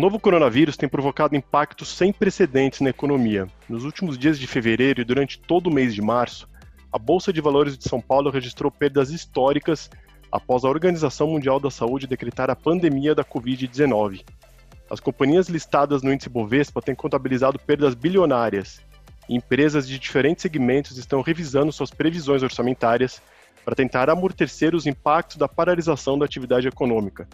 novo coronavírus tem provocado impactos sem precedentes na economia. Nos últimos dias de fevereiro e durante todo o mês de março, a Bolsa de Valores de São Paulo registrou perdas históricas após a Organização Mundial da Saúde decretar a pandemia da Covid-19. As companhias listadas no índice Bovespa têm contabilizado perdas bilionárias e empresas de diferentes segmentos estão revisando suas previsões orçamentárias para tentar amortecer os impactos da paralisação da atividade econômica.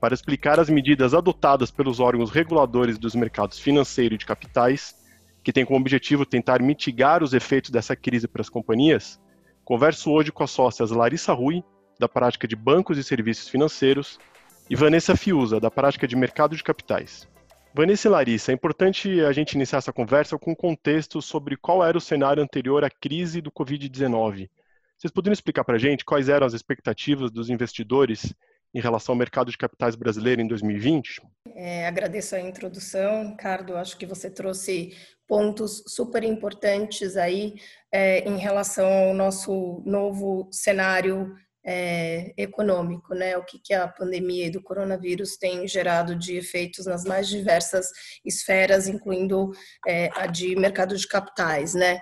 Para explicar as medidas adotadas pelos órgãos reguladores dos mercados financeiro e de capitais, que tem como objetivo tentar mitigar os efeitos dessa crise para as companhias, converso hoje com as sócias Larissa Rui, da prática de bancos e serviços financeiros, e Vanessa Fiuza, da prática de mercado de capitais. Vanessa e Larissa, é importante a gente iniciar essa conversa com um contexto sobre qual era o cenário anterior à crise do Covid-19. Vocês poderiam explicar para a gente quais eram as expectativas dos investidores em relação ao mercado de capitais brasileiro em 2020? É, agradeço a introdução, Ricardo. Acho que você trouxe pontos super importantes aí é, em relação ao nosso novo cenário é, econômico, né? O que, que a pandemia do coronavírus tem gerado de efeitos nas mais diversas esferas, incluindo é, a de mercado de capitais, né?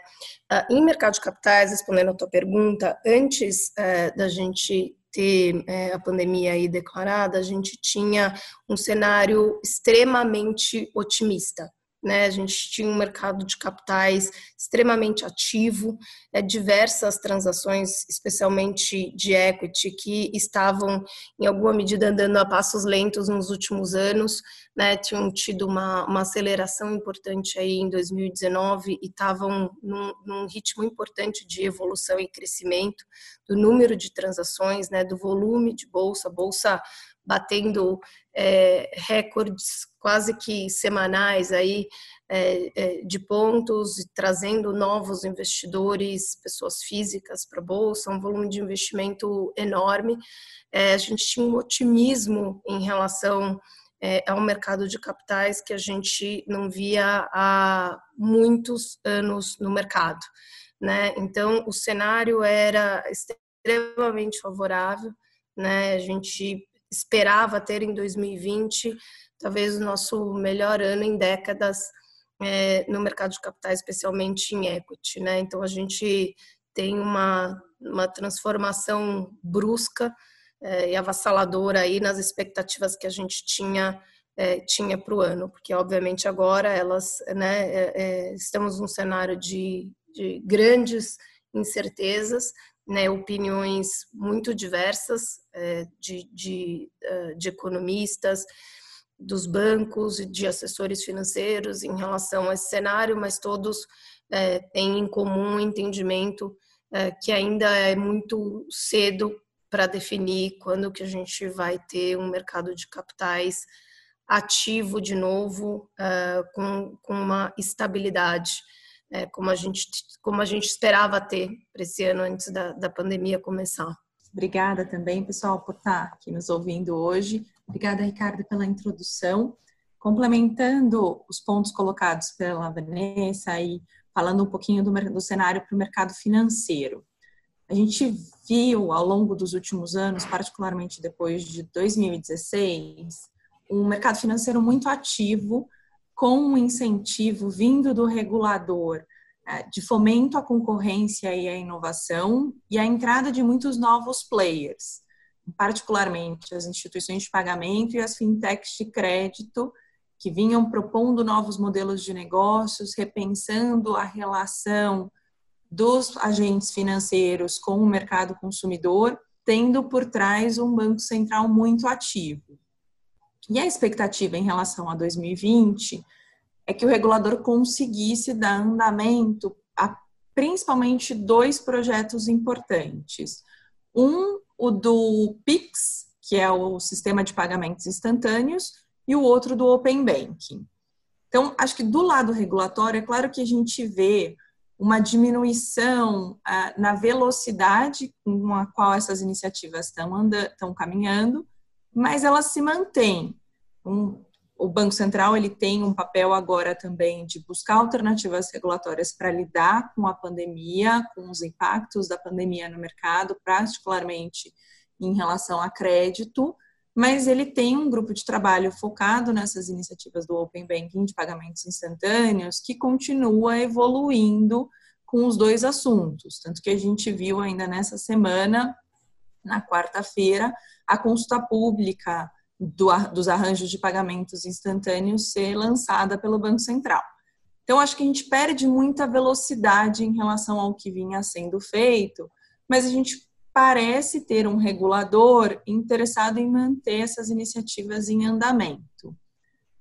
Ah, em mercado de capitais, respondendo a tua pergunta, antes é, da gente ter é, a pandemia aí declarada, a gente tinha um cenário extremamente otimista. Né? A gente tinha um mercado de capitais extremamente ativo, né? diversas transações, especialmente de equity, que estavam, em alguma medida, andando a passos lentos nos últimos anos, né? tinham tido uma, uma aceleração importante aí em 2019 e estavam num, num ritmo importante de evolução e crescimento do número de transações, né? do volume de bolsa, bolsa batendo é, recordes quase que semanais aí é, é, de pontos trazendo novos investidores, pessoas físicas para a bolsa, um volume de investimento enorme. É, a gente tinha um otimismo em relação é, ao mercado de capitais que a gente não via há muitos anos no mercado. Né? Então, o cenário era extremamente favorável, né? A gente esperava ter em 2020, talvez o nosso melhor ano em décadas é, no mercado de capitais, especialmente em equity. Né? Então, a gente tem uma, uma transformação brusca é, e avassaladora aí nas expectativas que a gente tinha é, tinha para o ano, porque obviamente agora elas, né, é, é, estamos num cenário de, de grandes incertezas, né, opiniões muito diversas é, de, de, é, de economistas, dos bancos e de assessores financeiros em relação a esse cenário, mas todos é, têm em comum o entendimento é, que ainda é muito cedo para definir quando que a gente vai ter um mercado de capitais ativo de novo, é, com, com uma estabilidade é, como, a gente, como a gente esperava ter para esse ano antes da, da pandemia começar. Obrigada também, pessoal, por estar aqui nos ouvindo hoje. Obrigada, Ricardo, pela introdução. Complementando os pontos colocados pela Vanessa e falando um pouquinho do, do cenário para o mercado financeiro. A gente viu ao longo dos últimos anos, particularmente depois de 2016, um mercado financeiro muito ativo, com um incentivo vindo do regulador é, de fomento à concorrência e à inovação e a entrada de muitos novos players, particularmente as instituições de pagamento e as fintechs de crédito, que vinham propondo novos modelos de negócios, repensando a relação dos agentes financeiros com o mercado consumidor, tendo por trás um banco central muito ativo. E a expectativa em relação a 2020 é que o regulador conseguisse dar andamento a principalmente dois projetos importantes. Um, o do PIX, que é o sistema de pagamentos instantâneos, e o outro do Open Banking. Então, acho que do lado regulatório, é claro que a gente vê uma diminuição ah, na velocidade com a qual essas iniciativas estão, estão caminhando, mas elas se mantêm. Um, o Banco Central ele tem um papel agora também de buscar alternativas regulatórias para lidar com a pandemia, com os impactos da pandemia no mercado, particularmente em relação a crédito, mas ele tem um grupo de trabalho focado nessas iniciativas do Open Banking de pagamentos instantâneos que continua evoluindo com os dois assuntos. Tanto que a gente viu ainda nessa semana, na quarta-feira, a consulta pública do, dos arranjos de pagamentos instantâneos ser lançada pelo Banco Central. Então, acho que a gente perde muita velocidade em relação ao que vinha sendo feito, mas a gente parece ter um regulador interessado em manter essas iniciativas em andamento.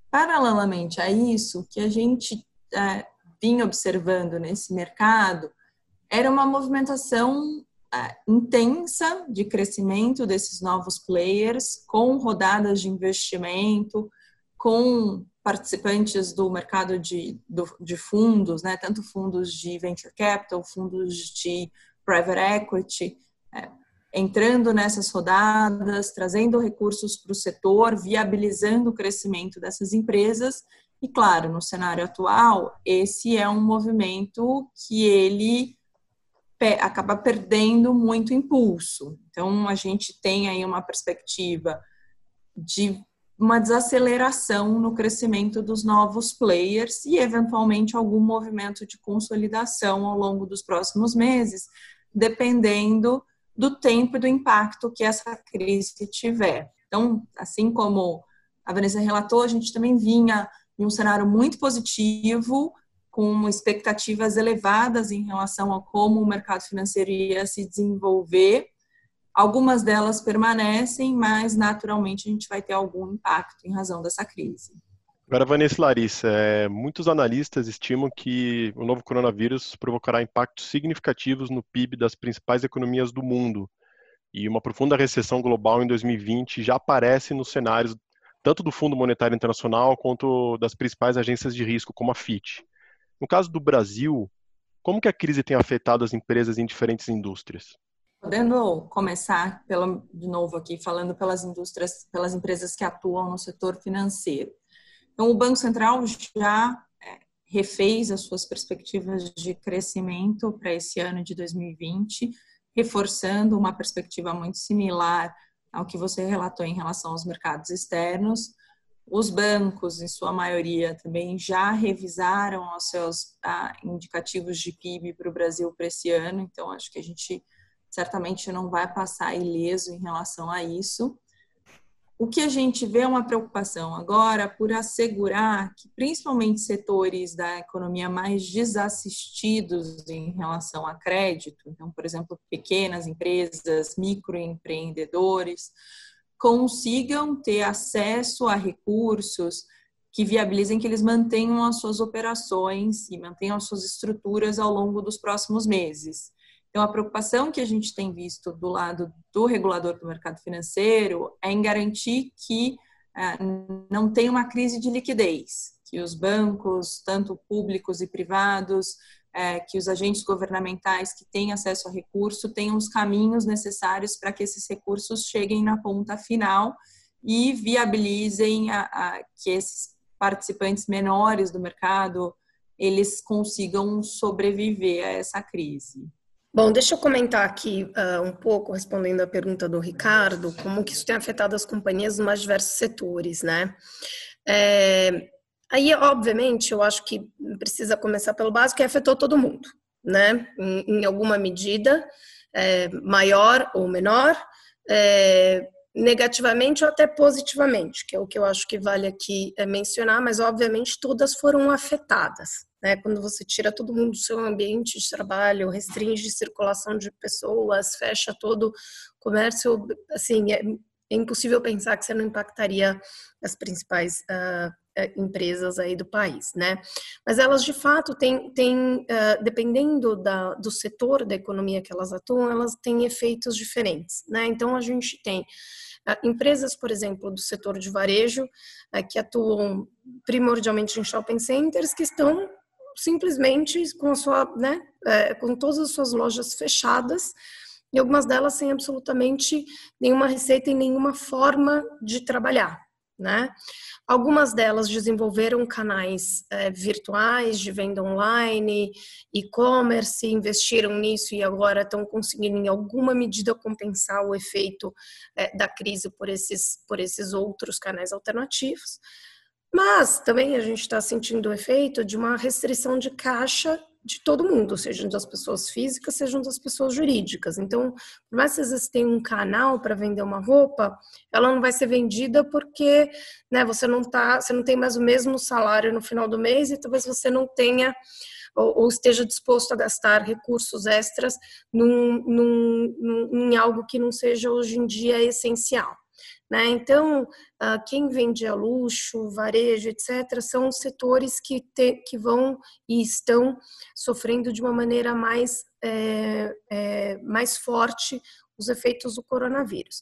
Paralelamente a isso, que a gente é, vinha observando nesse mercado era uma movimentação intensa de crescimento desses novos players, com rodadas de investimento, com participantes do mercado de, do, de fundos, né, tanto fundos de venture capital, fundos de private equity, é, entrando nessas rodadas, trazendo recursos para o setor, viabilizando o crescimento dessas empresas. E claro, no cenário atual, esse é um movimento que ele acaba perdendo muito impulso. Então, a gente tem aí uma perspectiva de uma desaceleração no crescimento dos novos players e, eventualmente, algum movimento de consolidação ao longo dos próximos meses, dependendo do tempo e do impacto que essa crise tiver. Então, assim como a Vanessa relatou, a gente também vinha em um cenário muito positivo, com expectativas elevadas em relação a como o mercado financeiro ia se desenvolver. Algumas delas permanecem, mas naturalmente a gente vai ter algum impacto em razão dessa crise. Agora, Vanessa Larissa, é, muitos analistas estimam que o novo coronavírus provocará impactos significativos no PIB das principais economias do mundo. E uma profunda recessão global em 2020 já aparece nos cenários tanto do Fundo Monetário Internacional quanto das principais agências de risco, como a FIT. No caso do Brasil, como que a crise tem afetado as empresas em diferentes indústrias? Podendo começar pelo, de novo aqui falando pelas indústrias, pelas empresas que atuam no setor financeiro. Então, o Banco Central já é, refez as suas perspectivas de crescimento para esse ano de 2020, reforçando uma perspectiva muito similar ao que você relatou em relação aos mercados externos. Os bancos, em sua maioria, também já revisaram os seus ah, indicativos de PIB para o Brasil para esse ano, então acho que a gente certamente não vai passar ileso em relação a isso. O que a gente vê é uma preocupação agora por assegurar que, principalmente setores da economia mais desassistidos em relação a crédito, então, por exemplo, pequenas empresas, microempreendedores, consigam ter acesso a recursos que viabilizem que eles mantenham as suas operações e mantenham as suas estruturas ao longo dos próximos meses. Então, a preocupação que a gente tem visto do lado do regulador do mercado financeiro é em garantir que é, não tem uma crise de liquidez, que os bancos, tanto públicos e privados, é, que os agentes governamentais que têm acesso a recurso tenham os caminhos necessários para que esses recursos cheguem na ponta final e viabilizem a, a, que esses participantes menores do mercado eles consigam sobreviver a essa crise. Bom, deixa eu comentar aqui uh, um pouco, respondendo à pergunta do Ricardo, como que isso tem afetado as companhias nos mais diversos setores, né? É, aí, obviamente, eu acho que precisa começar pelo básico, que afetou todo mundo, né? Em, em alguma medida, é, maior ou menor, é, negativamente ou até positivamente, que é o que eu acho que vale aqui é, mencionar, mas obviamente todas foram afetadas, né? Quando você tira todo mundo do seu ambiente de trabalho, restringe circulação de pessoas, fecha todo o comércio, assim, é, é impossível pensar que você não impactaria as principais uh, empresas aí do país, né? Mas elas de fato têm, têm uh, dependendo da, do setor da economia que elas atuam, elas têm efeitos diferentes, né? Então a gente tem uh, empresas, por exemplo, do setor de varejo que atuam primordialmente em shopping centers que estão simplesmente com a sua, né, com todas as suas lojas fechadas e algumas delas sem absolutamente nenhuma receita e nenhuma forma de trabalhar. Né? Algumas delas desenvolveram canais é, virtuais de venda online, e-commerce, investiram nisso e agora estão conseguindo, em alguma medida, compensar o efeito é, da crise por esses, por esses outros canais alternativos. Mas também a gente está sentindo o efeito de uma restrição de caixa de todo mundo, sejam das pessoas físicas, sejam das pessoas jurídicas. Então, por mais que vocês tenham um canal para vender uma roupa, ela não vai ser vendida porque né, você não tá, você não tem mais o mesmo salário no final do mês e talvez você não tenha ou, ou esteja disposto a gastar recursos extras num, num, num, em algo que não seja hoje em dia essencial. Né? Então, ah, quem vende a luxo, varejo, etc., são setores que, te, que vão e estão sofrendo de uma maneira mais, é, é, mais forte os efeitos do coronavírus.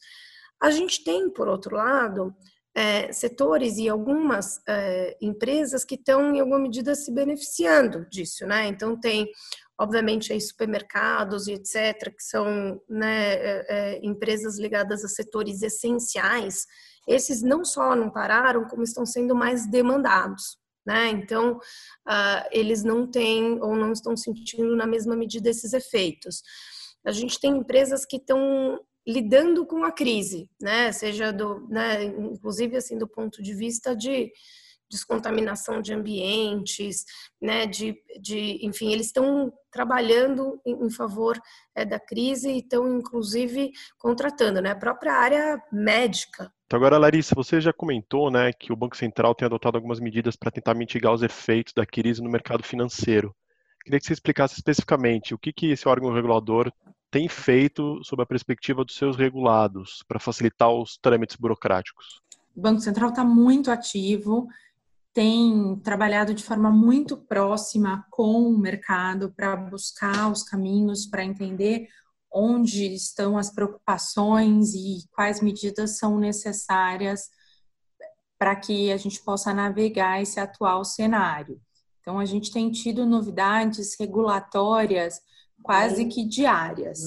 A gente tem, por outro lado, é, setores e algumas é, empresas que estão, em alguma medida, se beneficiando disso, né? Então, tem obviamente aí supermercados e etc, que são né, é, é, empresas ligadas a setores essenciais, esses não só não pararam, como estão sendo mais demandados. Né? Então, uh, eles não têm ou não estão sentindo na mesma medida esses efeitos. A gente tem empresas que estão lidando com a crise, né? Seja do, né, inclusive assim do ponto de vista de descontaminação de ambientes, né, de, de enfim, eles estão trabalhando em, em favor é, da crise e estão, inclusive, contratando, né, a própria área médica. Então, agora, Larissa, você já comentou, né, que o Banco Central tem adotado algumas medidas para tentar mitigar os efeitos da crise no mercado financeiro. Queria que você explicasse especificamente o que, que esse órgão regulador tem feito sob a perspectiva dos seus regulados para facilitar os trâmites burocráticos. O Banco Central está muito ativo tem trabalhado de forma muito próxima com o mercado para buscar os caminhos, para entender onde estão as preocupações e quais medidas são necessárias para que a gente possa navegar esse atual cenário. Então, a gente tem tido novidades regulatórias quase que diárias.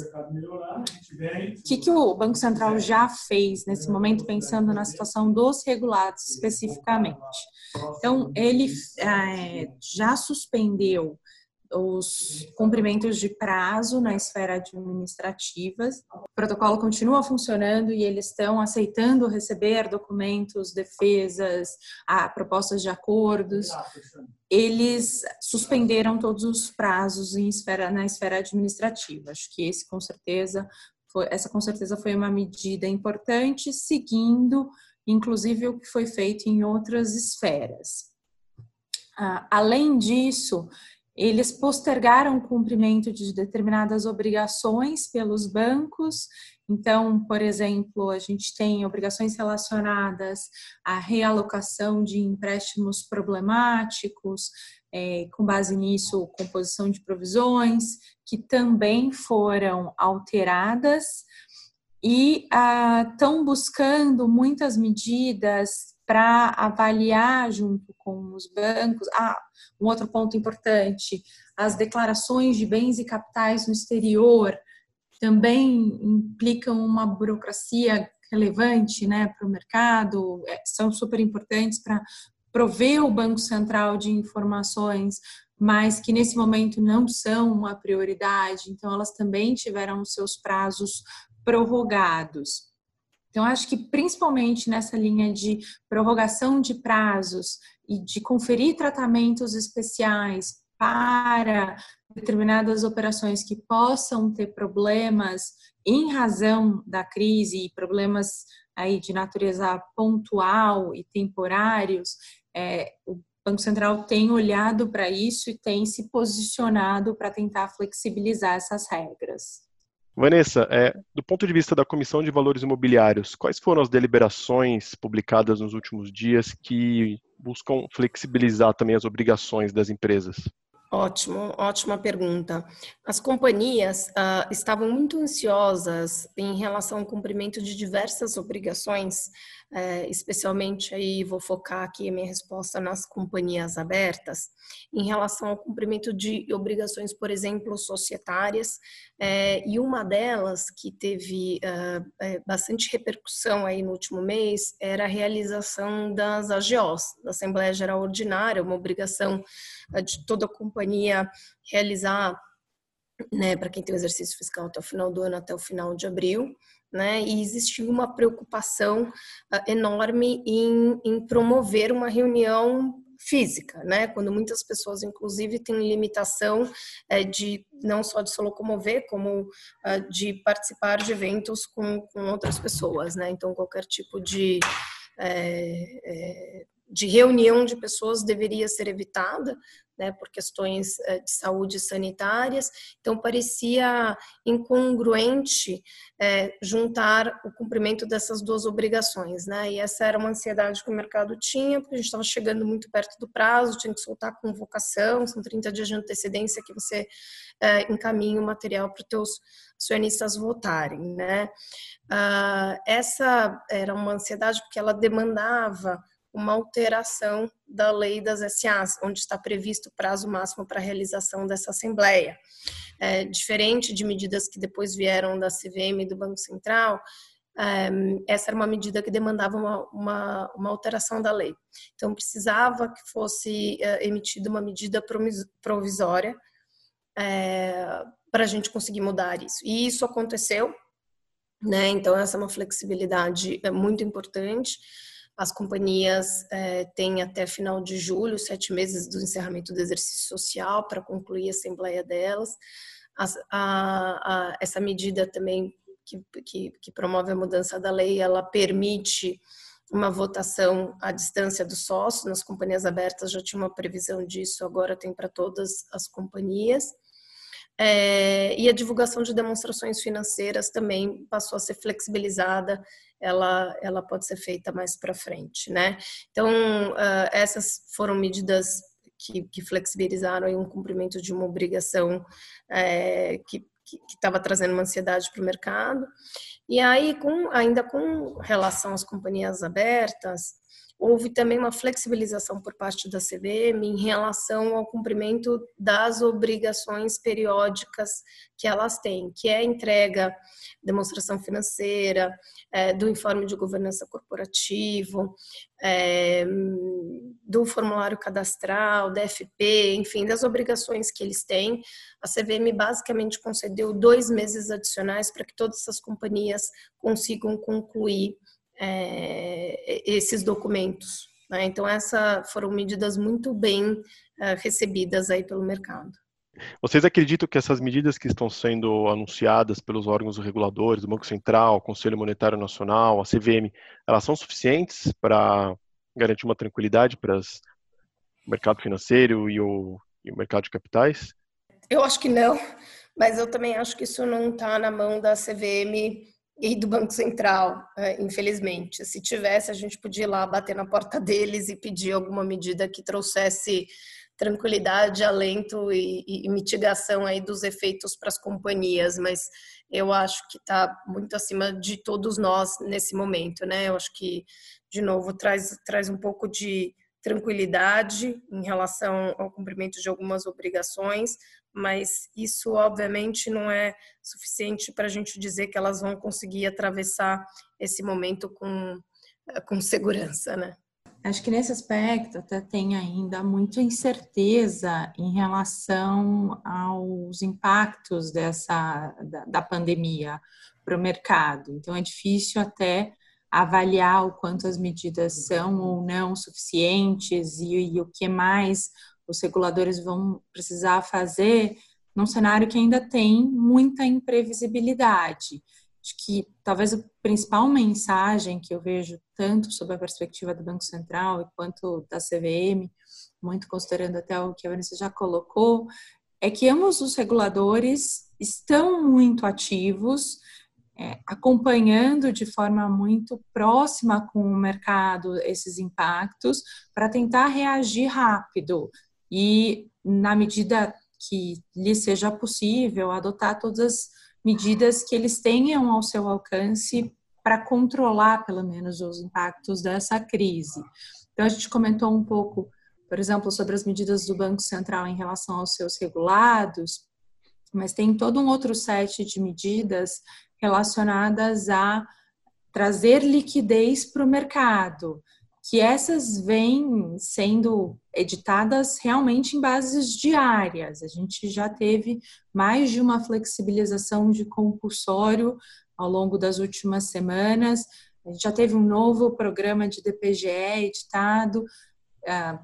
O que, que o Banco Central já fez nesse momento, pensando na situação dos regulados especificamente? Então, ele é, já suspendeu os cumprimentos de prazo na esfera administrativa. O protocolo continua funcionando e eles estão aceitando receber documentos, defesas, propostas de acordos. Eles suspenderam todos os prazos esfera, na esfera administrativa. Acho que esse, com certeza, foi, essa com certeza foi uma medida importante, seguindo, inclusive, o que foi feito em outras esferas. Ah, além disso, eles postergaram o cumprimento de determinadas obrigações pelos bancos. Então, por exemplo, a gente tem obrigações relacionadas à realocação de empréstimos problemáticos, é, com base nisso, composição de provisões, que também foram alteradas e estão ah, buscando muitas medidas para avaliar junto com os bancos. Ah, um outro ponto importante: as declarações de bens e capitais no exterior também implicam uma burocracia relevante né, para o mercado, é, são super importantes para prover o Banco Central de informações, mas que nesse momento não são uma prioridade, então elas também tiveram seus prazos prorrogados. Então, acho que principalmente nessa linha de prorrogação de prazos e de conferir tratamentos especiais para determinadas operações que possam ter problemas em razão da crise e problemas aí de natureza pontual e temporários, é, o Banco Central tem olhado para isso e tem se posicionado para tentar flexibilizar essas regras. Vanessa, é, do ponto de vista da Comissão de Valores Imobiliários, quais foram as deliberações publicadas nos últimos dias que buscam flexibilizar também as obrigações das empresas? Ótimo, ótima pergunta. As companhias uh, estavam muito ansiosas em relação ao cumprimento de diversas obrigações, uh, especialmente aí vou focar aqui a minha resposta nas companhias abertas, em relação ao cumprimento de obrigações, por exemplo, societárias, uh, e uma delas que teve eh, bastante repercussão aí no último mês era a realização das AGOs, da Assembleia Geral Ordinária, uma obrigação de toda companhia realizar, né, para quem tem o exercício fiscal até o final do ano, até o final de abril, né, e existiu uma preocupação uh, enorme em, em promover uma reunião física, né? Quando muitas pessoas, inclusive, têm limitação é, de não só de se locomover, como uh, de participar de eventos com, com outras pessoas, né? Então, qualquer tipo de é, é, de reunião de pessoas deveria ser evitada, né, por questões eh, de saúde sanitárias. Então, parecia incongruente é, juntar o cumprimento dessas duas obrigações, né? E essa era uma ansiedade que o mercado tinha, porque a gente estava chegando muito perto do prazo, tinha que soltar a convocação, são 30 dias de antecedência que você é, encaminha o material para os teus acionistas votarem, né? Ah, essa era uma ansiedade porque ela demandava uma alteração da lei das SAs, onde está previsto o prazo máximo para a realização dessa assembleia. É, diferente de medidas que depois vieram da CVM e do Banco Central, é, essa era uma medida que demandava uma, uma, uma, alteração da lei. Então, precisava que fosse é, emitida uma medida provisória é, para a gente conseguir mudar isso. E isso aconteceu, né? Então, essa é uma flexibilidade é, muito importante. As companhias é, têm até final de julho, sete meses do encerramento do exercício social, para concluir a assembleia delas. As, a, a, essa medida também que, que, que, promove a mudança da lei, ela permite uma votação à distância do sócio. Nas companhias abertas já tinha uma previsão disso, agora tem para todas as companhias. É, e a divulgação de demonstrações financeiras também passou a ser flexibilizada, ela, ela pode ser feita mais para frente, né? Então, uh, essas foram medidas que, que flexibilizaram um cumprimento de uma obrigação é, que estava trazendo uma ansiedade para o mercado. E aí, com, ainda com relação às companhias abertas, houve também uma flexibilização por parte da CVM em relação ao cumprimento das obrigações periódicas que elas têm, que é entrega, demonstração financeira, é, do informe de governança corporativo, é, do formulário cadastral, da FP, enfim, das obrigações que eles têm. A CVM basicamente concedeu dois meses adicionais para que todas essas companhias consigam concluir é, esses documentos. Né? Então, essas foram medidas muito bem é, recebidas aí pelo mercado. Vocês acreditam que essas medidas que estão sendo anunciadas pelos órgãos reguladores, do Banco Central, Conselho Monetário Nacional, a CVM, elas são suficientes para garantir uma tranquilidade para o mercado financeiro e o, e o mercado de capitais? Eu acho que não, mas eu também acho que isso não está na mão da CVM e do Banco Central, é, infelizmente. Se tivesse, a gente podia ir lá bater na porta deles e pedir alguma medida que trouxesse tranquilidade, alento e, e mitigação aí dos efeitos para as companhias, mas eu acho que está muito acima de todos nós nesse momento, né? Eu acho que, de novo, traz, traz um pouco de tranquilidade em relação ao cumprimento de algumas obrigações, mas isso obviamente não é suficiente para a gente dizer que elas vão conseguir atravessar esse momento com, com segurança, né? Acho que nesse aspecto até tem ainda muita incerteza em relação aos impactos dessa da, da pandemia para o mercado. Então é difícil até avaliar o quanto as medidas são ou não suficientes e, e o que mais os reguladores vão precisar fazer num cenário que ainda tem muita imprevisibilidade. Acho que talvez a principal mensagem que eu vejo tanto sob a perspectiva do Banco Central quanto da CVM, muito considerando até o que a Vanessa já colocou, é que ambos os reguladores estão muito ativos, é, acompanhando de forma muito próxima com o mercado esses impactos para tentar reagir rápido, e, na medida que lhe seja possível, adotar todas as medidas que eles tenham ao seu alcance para controlar, pelo menos, os impactos dessa crise. Então, a gente comentou um pouco, por exemplo, sobre as medidas do Banco Central em relação aos seus regulados, mas tem todo um outro set de medidas relacionadas a trazer liquidez para o mercado, que essas vêm sendo editadas realmente em bases diárias. A gente já teve mais de uma flexibilização de compulsório ao longo das últimas semanas. A gente já teve um novo programa de DPGE editado, ah,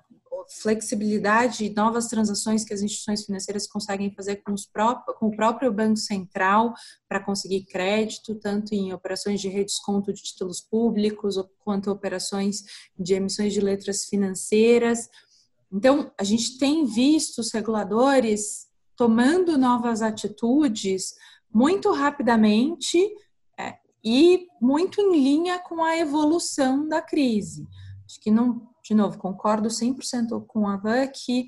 flexibilidade e novas transações que as instituições financeiras conseguem fazer com, os próprios, com o próprio Banco Central para conseguir crédito, tanto em operações de redesconto de títulos públicos, quanto operações de emissões de letras financeiras. Então, a gente tem visto os reguladores tomando novas atitudes muito rapidamente é, e muito em linha com a evolução da crise. Acho que não de novo, concordo 100% com a Van que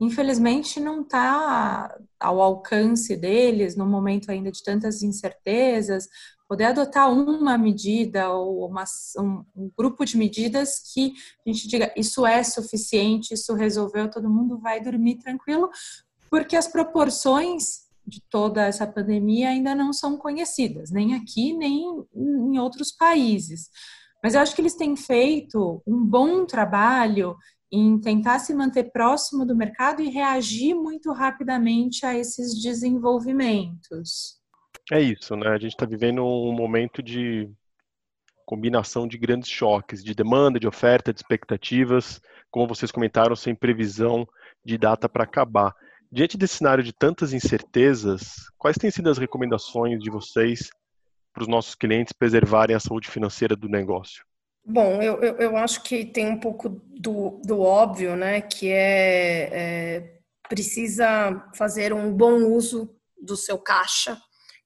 infelizmente não está ao alcance deles, no momento ainda de tantas incertezas, poder adotar uma medida ou uma, um, um, grupo de medidas que a gente diga isso é suficiente, isso resolveu, todo mundo vai dormir tranquilo, porque as proporções de toda essa pandemia ainda não são conhecidas, nem aqui, nem em outros países. Mas eu acho que eles têm feito um bom trabalho em tentar se manter próximo do mercado e reagir muito rapidamente a esses desenvolvimentos. É isso, né? A gente está vivendo um momento de combinação de grandes choques, de demanda, de oferta, de expectativas, como vocês comentaram, sem previsão de data para acabar. Diante desse cenário de tantas incertezas, quais têm sido as recomendações de vocês para os nossos clientes preservarem a saúde financeira do negócio? Bom, eu, eu, eu acho que tem um pouco do, do óbvio, né? Que é, é precisa fazer um bom uso do seu caixa.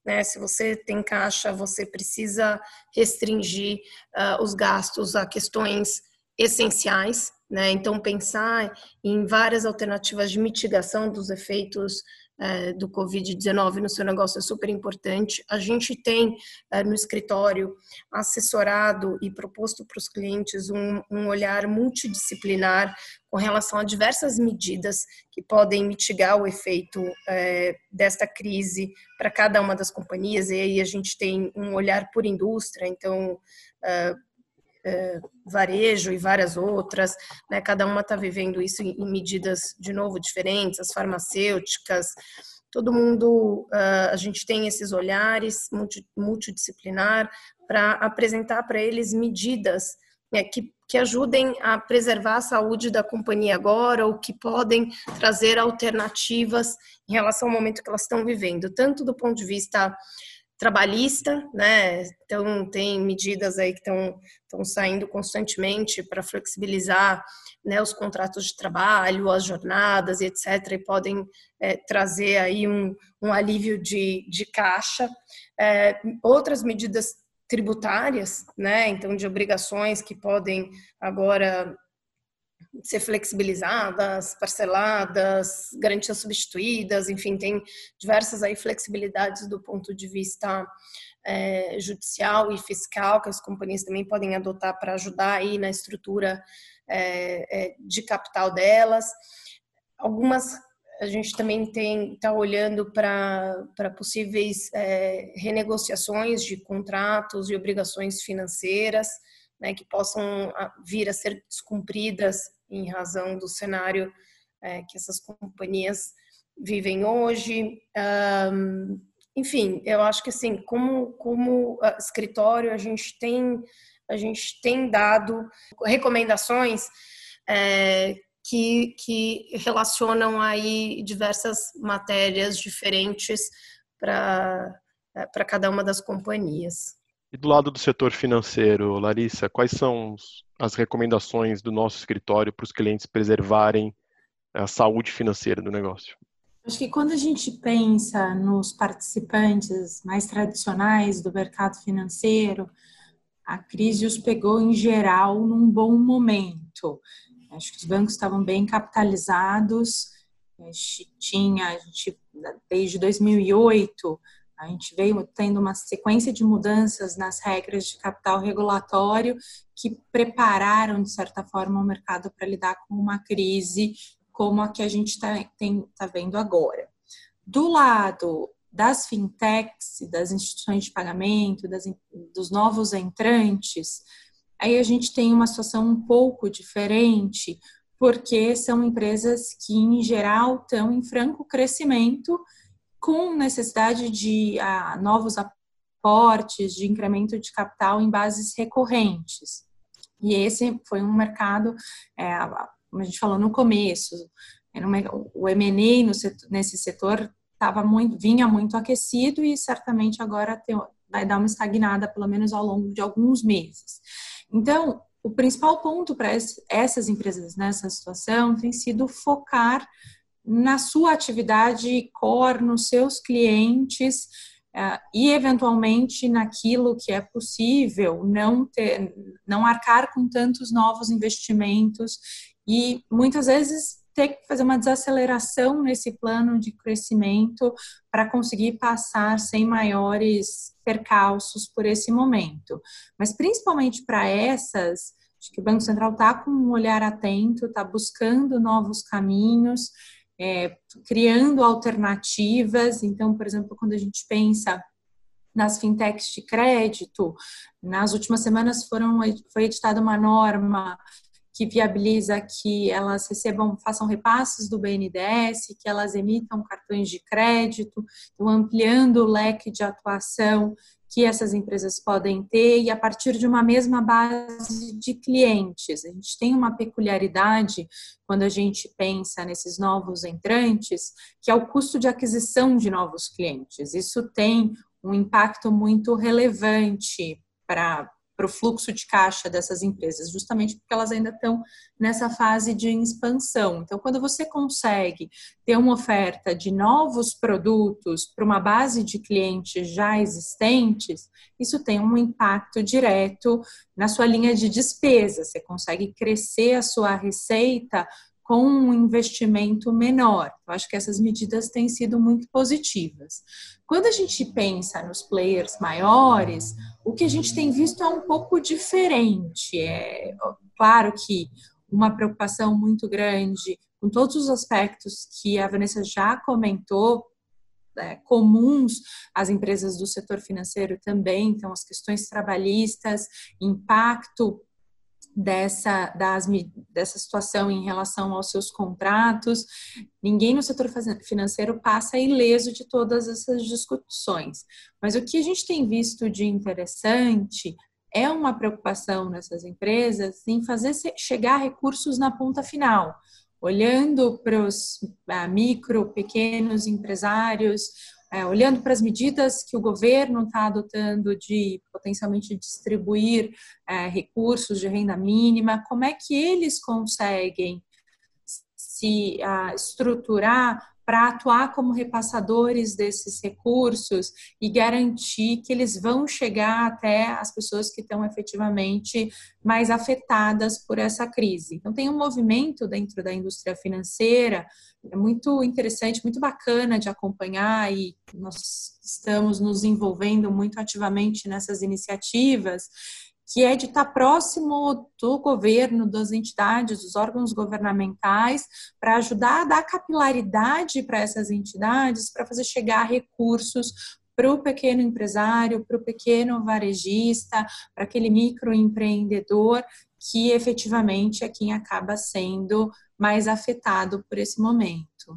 Né? Se você tem caixa, você precisa restringir uh, os gastos a questões essenciais, né? Então pensar em várias alternativas de mitigação dos efeitos é, do Covid-19 no seu negócio é super importante. A gente tem é, no escritório assessorado e proposto para os clientes um, um olhar multidisciplinar com relação a diversas medidas que podem mitigar o efeito é, desta crise para cada uma das companhias. E aí a gente tem um olhar por indústria, então varejo e várias outras, né? Cada uma está vivendo isso em, medidas de novo diferentes, as farmacêuticas, todo mundo, uh, a gente tem esses olhares multi, multidisciplinar para apresentar para eles medidas né, que, que ajudem a preservar a saúde da companhia agora ou que podem trazer alternativas em relação ao momento que elas estão vivendo, tanto do ponto de vista trabalhista, né? Então tem medidas aí que estão saindo constantemente para flexibilizar né, os contratos de trabalho, as jornadas etc. E podem é, trazer aí um, um alívio de, de caixa. É, outras medidas tributárias, né? Então de obrigações que podem agora ser flexibilizadas, parceladas, garantias substituídas, enfim, tem diversas aí flexibilidades do ponto de vista é, judicial e fiscal que as companhias também podem adotar para ajudar aí na estrutura é, é, de capital delas. Algumas a gente também tem está olhando para possíveis é, renegociações de contratos e obrigações financeiras né, que possam ah, vir a ser descumpridas em razão do cenário é, que essas companhias vivem hoje. Um, enfim, eu acho que assim, como, como uh, escritório, a gente tem a gente tem dado recomendações é, que, que relacionam aí diversas matérias diferentes para para cada uma das companhias. E do lado do setor financeiro, Larissa, quais são as recomendações do nosso escritório para os clientes preservarem a saúde financeira do negócio? Acho que quando a gente pensa nos participantes mais tradicionais do mercado financeiro, a crise os pegou em geral num bom momento. Acho que os bancos estavam bem capitalizados, a gente tinha, a gente, desde 2008, a gente veio tendo uma sequência de mudanças nas regras de capital regulatório que prepararam, de certa forma, o mercado para lidar com uma crise como a que a gente está tá vendo agora. Do lado das fintechs, das instituições de pagamento, das, dos novos entrantes, aí a gente tem uma situação um pouco diferente, porque são empresas que, em geral, estão em franco crescimento com necessidade de ah, novos aportes, de incremento de capital em bases recorrentes. E esse foi um mercado, é, como a gente falou no começo, o M&A nesse setor tava muito, vinha muito aquecido e certamente agora tem, vai dar uma estagnada, pelo menos ao longo de alguns meses. Então, o principal ponto para essas empresas nessa situação tem sido focar na sua atividade core, nos seus clientes uh, e eventualmente naquilo que é possível, não ter, não arcar com tantos novos investimentos e muitas vezes ter que fazer uma desaceleração nesse plano de crescimento para conseguir passar sem maiores percalços por esse momento. Mas principalmente para essas, acho que o Banco Central está com um olhar atento, está buscando novos caminhos é, criando alternativas. Então, por exemplo, quando a gente pensa nas fintechs de crédito, nas últimas semanas foram, foi editada uma norma que viabiliza que elas recebam, façam repasses do BNDES, que elas emitam cartões de crédito, então ampliando o leque de atuação que essas empresas podem ter e a partir de uma mesma base de clientes. A gente tem uma peculiaridade quando a gente pensa nesses novos entrantes, que é o custo de aquisição de novos clientes. Isso tem um impacto muito relevante para para o fluxo de caixa dessas empresas, justamente porque elas ainda estão nessa fase de expansão. Então, quando você consegue ter uma oferta de novos produtos para uma base de clientes já existentes, isso tem um impacto direto na sua linha de despesa. Você consegue crescer a sua receita com um investimento menor. Eu acho que essas medidas têm sido muito positivas. Quando a gente pensa nos players maiores, o que a gente tem visto é um pouco diferente. É claro que uma preocupação muito grande com todos os aspectos que a Vanessa já comentou, é, comuns às empresas do setor financeiro também, então as questões trabalhistas, impacto dessa, das, dessa situação em relação aos seus contratos. Ninguém no setor financeiro passa ileso de todas essas discussões. Mas o que a gente tem visto de interessante é uma preocupação nessas empresas em fazer chegar recursos na ponta final, olhando para os ah, micro, pequenos empresários, é, olhando para as medidas que o governo está adotando de potencialmente distribuir é, recursos de renda mínima, como é que eles conseguem se estruturar para atuar como repassadores desses recursos e garantir que eles vão chegar até as pessoas que estão efetivamente mais afetadas por essa crise. Então, tem um movimento dentro da indústria financeira, é muito interessante, muito bacana de acompanhar e nós estamos nos envolvendo muito ativamente nessas iniciativas que é de estar próximo do governo, das entidades, dos órgãos governamentais, para ajudar a dar capilaridade para essas entidades, para fazer chegar recursos para o pequeno empresário, para o pequeno varejista, para aquele microempreendedor que efetivamente é quem acaba sendo mais afetado por esse momento.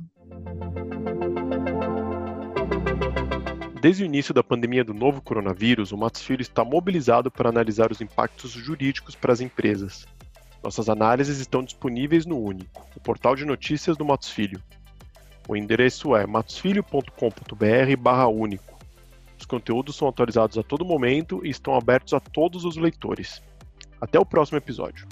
Desde o início da pandemia do novo coronavírus, o Matos Filho está mobilizado para analisar os impactos jurídicos para as empresas. Nossas análises estão disponíveis no Único, o portal de notícias do Matos Filho. O endereço é matosfilho.com.br/único. Os conteúdos são atualizados a todo momento e estão abertos a todos os leitores. Até o próximo episódio.